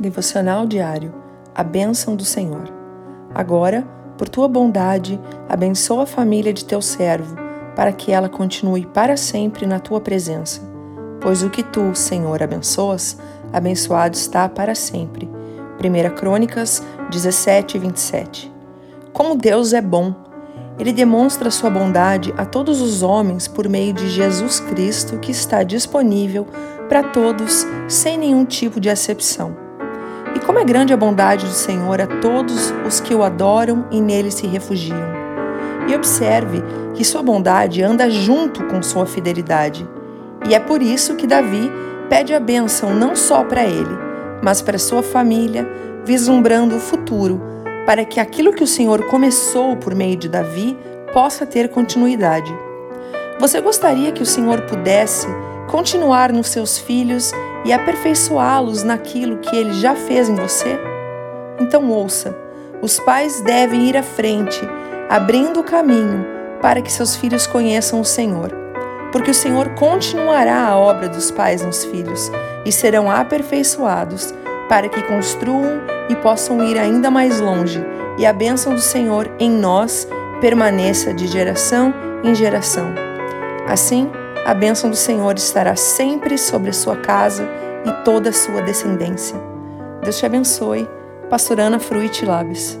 Devocional diário A bênção do Senhor. Agora, por tua bondade, abençoa a família de teu servo, para que ela continue para sempre na tua presença. Pois o que tu, Senhor, abençoas, abençoado está para sempre. 1 Crônicas 17, 27. Como Deus é bom! Ele demonstra sua bondade a todos os homens por meio de Jesus Cristo, que está disponível para todos sem nenhum tipo de acepção. Como é grande a bondade do Senhor a todos os que o adoram e nele se refugiam. E observe que sua bondade anda junto com sua fidelidade. E é por isso que Davi pede a bênção não só para ele, mas para sua família, vislumbrando o futuro para que aquilo que o Senhor começou por meio de Davi possa ter continuidade. Você gostaria que o Senhor pudesse continuar nos seus filhos e aperfeiçoá-los naquilo que ele já fez em você? Então ouça: os pais devem ir à frente, abrindo o caminho para que seus filhos conheçam o Senhor. Porque o Senhor continuará a obra dos pais nos filhos e serão aperfeiçoados para que construam e possam ir ainda mais longe, e a bênção do Senhor em nós permaneça de geração em geração. Assim, a bênção do Senhor estará sempre sobre a sua casa e toda a sua descendência. Deus te abençoe. Pastor Ana Fruit Labes.